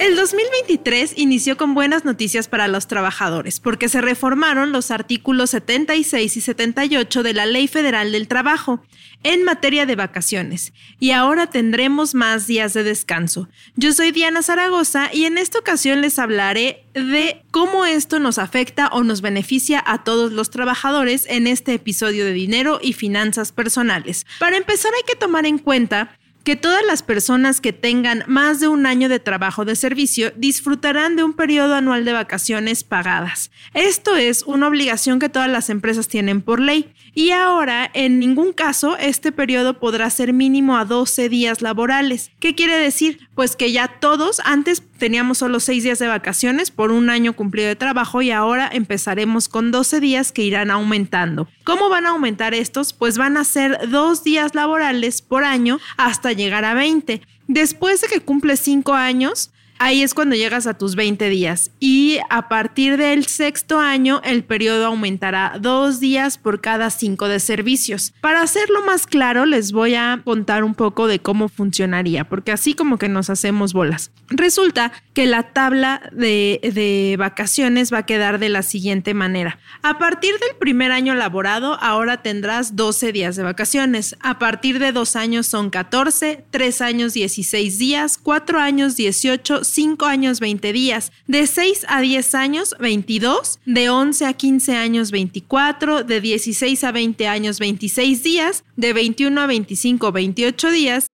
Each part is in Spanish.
el 2023 inició con buenas noticias para los trabajadores, porque se reformaron los artículos 76 y 78 de la Ley Federal del Trabajo en materia de vacaciones, y ahora tendremos más días de descanso. Yo soy Diana Zaragoza y en esta ocasión les hablaré de cómo esto nos afecta o nos beneficia a todos los trabajadores en este episodio de dinero y finanzas personales. Para empezar hay que tomar en cuenta que todas las personas que tengan más de un año de trabajo de servicio disfrutarán de un periodo anual de vacaciones pagadas. Esto es una obligación que todas las empresas tienen por ley y ahora en ningún caso este periodo podrá ser mínimo a 12 días laborales. ¿Qué quiere decir? Pues que ya todos antes teníamos solo 6 días de vacaciones por un año cumplido de trabajo y ahora empezaremos con 12 días que irán aumentando. ¿Cómo van a aumentar estos? Pues van a ser dos días laborales por año hasta llegar a 20. Después de que cumple 5 años, ahí es cuando llegas a tus 20 días. Y a partir del sexto año, el periodo aumentará dos días por cada cinco de servicios. Para hacerlo más claro, les voy a contar un poco de cómo funcionaría, porque así como que nos hacemos bolas. Resulta que la tabla de, de vacaciones va a quedar de la siguiente manera. A partir del primer año laborado, ahora tendrás 12 días de vacaciones. A partir de dos años son 14, tres años 16 días, cuatro años 18, 5 años 20 días, de 6 a 10 años 22, de 11 a 15 años 24, de 16 a 20 años 26 días, de 21 a 25 28 días.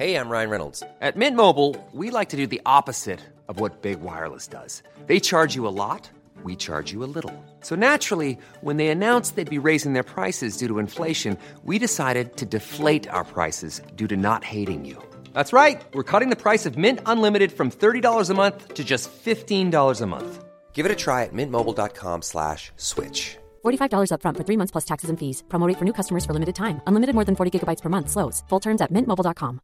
Hey, I'm Ryan Reynolds. At Mint Mobile, we like to do the opposite of what Big Wireless does. They charge you a lot, we charge you a little. So naturally, when they announced they'd be raising their prices due to inflation, we decided to deflate our prices due to not hating you. That's right. We're cutting the price of Mint Unlimited from $30 a month to just $15 a month. Give it a try at mintmobile.com slash switch. $45 upfront for three months plus taxes and fees. Promote for new customers for limited time. Unlimited more than 40 gigabytes per month. Slows. Full terms at mintmobile.com.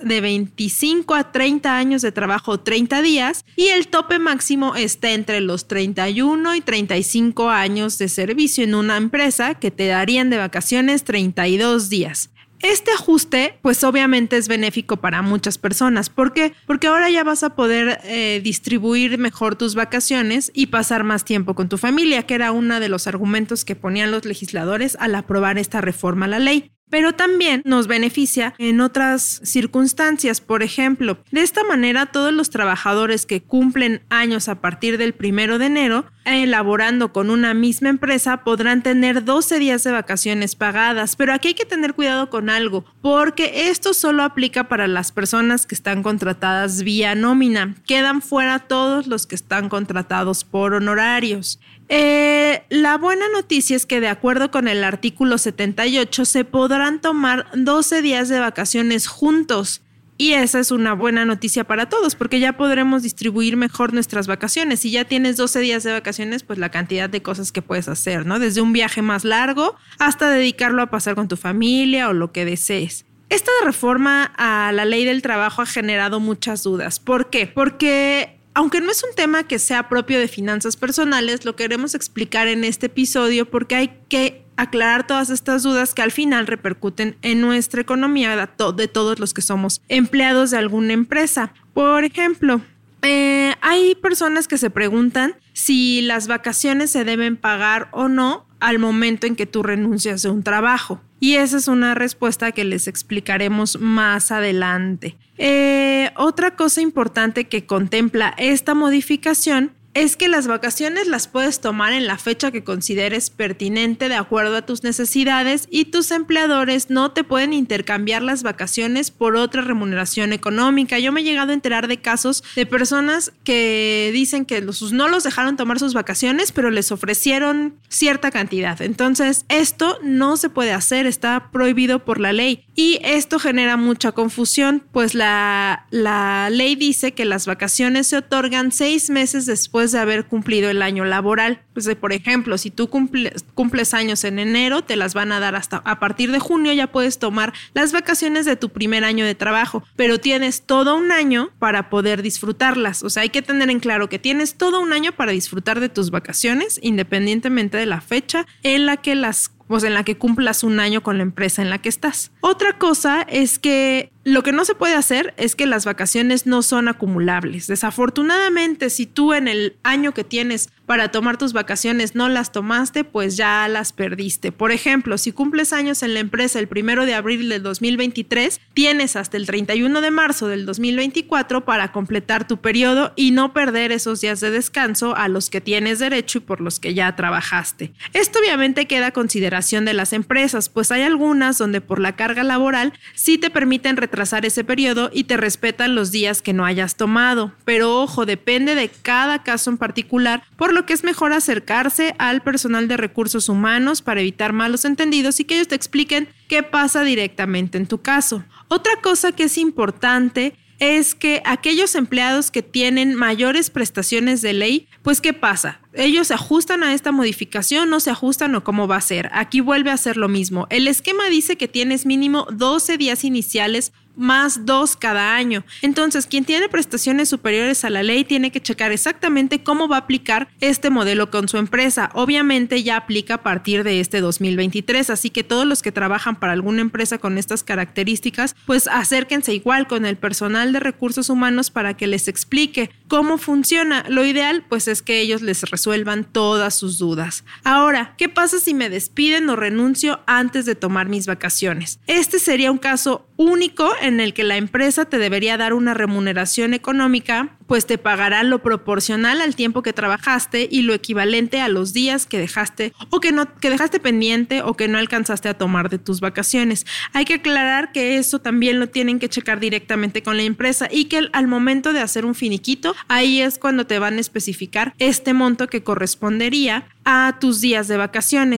De 25 a 30 años de trabajo, 30 días. Y el tope máximo está entre los 31 y 35 años de servicio en una empresa que te darían de vacaciones 32 días. Este ajuste, pues obviamente es benéfico para muchas personas. ¿Por qué? Porque ahora ya vas a poder eh, distribuir mejor tus vacaciones y pasar más tiempo con tu familia, que era uno de los argumentos que ponían los legisladores al aprobar esta reforma a la ley pero también nos beneficia en otras circunstancias. Por ejemplo, de esta manera todos los trabajadores que cumplen años a partir del primero de enero, elaborando con una misma empresa, podrán tener 12 días de vacaciones pagadas. Pero aquí hay que tener cuidado con algo, porque esto solo aplica para las personas que están contratadas vía nómina. Quedan fuera todos los que están contratados por honorarios. Eh, la buena noticia es que de acuerdo con el artículo 78 se podrán tomar 12 días de vacaciones juntos. Y esa es una buena noticia para todos, porque ya podremos distribuir mejor nuestras vacaciones. Si ya tienes 12 días de vacaciones, pues la cantidad de cosas que puedes hacer, ¿no? Desde un viaje más largo hasta dedicarlo a pasar con tu familia o lo que desees. Esta reforma a la ley del trabajo ha generado muchas dudas. ¿Por qué? Porque aunque no es un tema que sea propio de finanzas personales, lo queremos explicar en este episodio porque hay que aclarar todas estas dudas que al final repercuten en nuestra economía de todos los que somos empleados de alguna empresa. Por ejemplo, eh, hay personas que se preguntan si las vacaciones se deben pagar o no al momento en que tú renuncias de un trabajo. Y esa es una respuesta que les explicaremos más adelante. Eh, otra cosa importante que contempla esta modificación es que las vacaciones las puedes tomar en la fecha que consideres pertinente de acuerdo a tus necesidades y tus empleadores no te pueden intercambiar las vacaciones por otra remuneración económica. Yo me he llegado a enterar de casos de personas que dicen que los, no los dejaron tomar sus vacaciones, pero les ofrecieron cierta cantidad. Entonces, esto no se puede hacer, está prohibido por la ley. Y esto genera mucha confusión, pues la, ley dice que las vacaciones se otorgan seis meses después de haber cumplido el año laboral. Pues, por ejemplo, si tú cumples, cumples años en enero, te las van a dar hasta a partir de junio, ya puedes tomar las vacaciones de tu primer año de trabajo, pero tienes todo un año para poder disfrutarlas. O sea, hay que tener en claro que tienes todo un año para disfrutar de tus vacaciones, independientemente de la fecha en la que las pues en la que cumplas un año con la empresa en la que estás. Otra cosa es que lo que no se puede hacer es que las vacaciones no son acumulables. Desafortunadamente, si tú en el año que tienes para tomar tus vacaciones no las tomaste, pues ya las perdiste. Por ejemplo, si cumples años en la empresa el primero de abril del 2023, tienes hasta el 31 de marzo del 2024 para completar tu periodo y no perder esos días de descanso a los que tienes derecho y por los que ya trabajaste. Esto obviamente queda a consideración de las empresas, pues hay algunas donde por la carga laboral sí te permiten retrasar ese periodo y te respetan los días que no hayas tomado. Pero ojo, depende de cada caso en particular, por lo que es mejor acercarse al personal de recursos humanos para evitar malos entendidos y que ellos te expliquen qué pasa directamente en tu caso. Otra cosa que es importante es que aquellos empleados que tienen mayores prestaciones de ley, pues ¿qué pasa? Ellos se ajustan a esta modificación, no se ajustan o cómo va a ser. Aquí vuelve a ser lo mismo. El esquema dice que tienes mínimo 12 días iniciales más dos cada año. Entonces, quien tiene prestaciones superiores a la ley tiene que checar exactamente cómo va a aplicar este modelo con su empresa. Obviamente ya aplica a partir de este 2023, así que todos los que trabajan para alguna empresa con estas características, pues acérquense igual con el personal de recursos humanos para que les explique cómo funciona. Lo ideal, pues es que ellos les resuelvan todas sus dudas. Ahora, ¿qué pasa si me despiden o renuncio antes de tomar mis vacaciones? Este sería un caso único en el que la empresa te debería dar una remuneración económica, pues te pagará lo proporcional al tiempo que trabajaste y lo equivalente a los días que dejaste o que no que dejaste pendiente o que no alcanzaste a tomar de tus vacaciones. Hay que aclarar que eso también lo tienen que checar directamente con la empresa y que al momento de hacer un finiquito, ahí es cuando te van a especificar este monto que correspondería a tus días de vacaciones.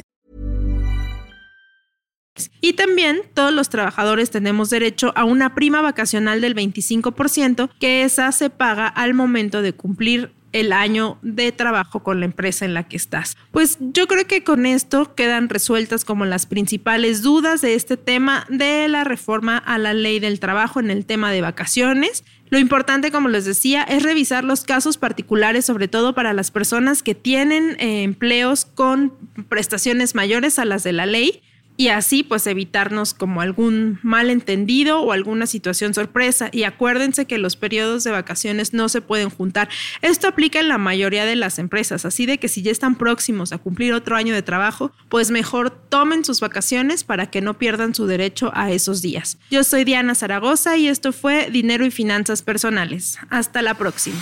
Y también todos los trabajadores tenemos derecho a una prima vacacional del 25%, que esa se paga al momento de cumplir el año de trabajo con la empresa en la que estás. Pues yo creo que con esto quedan resueltas como las principales dudas de este tema de la reforma a la ley del trabajo en el tema de vacaciones. Lo importante, como les decía, es revisar los casos particulares, sobre todo para las personas que tienen eh, empleos con prestaciones mayores a las de la ley y así pues evitarnos como algún malentendido o alguna situación sorpresa. Y acuérdense que los periodos de vacaciones no se pueden juntar. Esto aplica en la mayoría de las empresas, así de que si ya están próximos a cumplir otro año de trabajo, pues mejor tomen sus vacaciones para que no pierdan su derecho a esos días. Yo soy Diana Zaragoza y esto fue Dinero y Finanzas Personales. Hasta la próxima.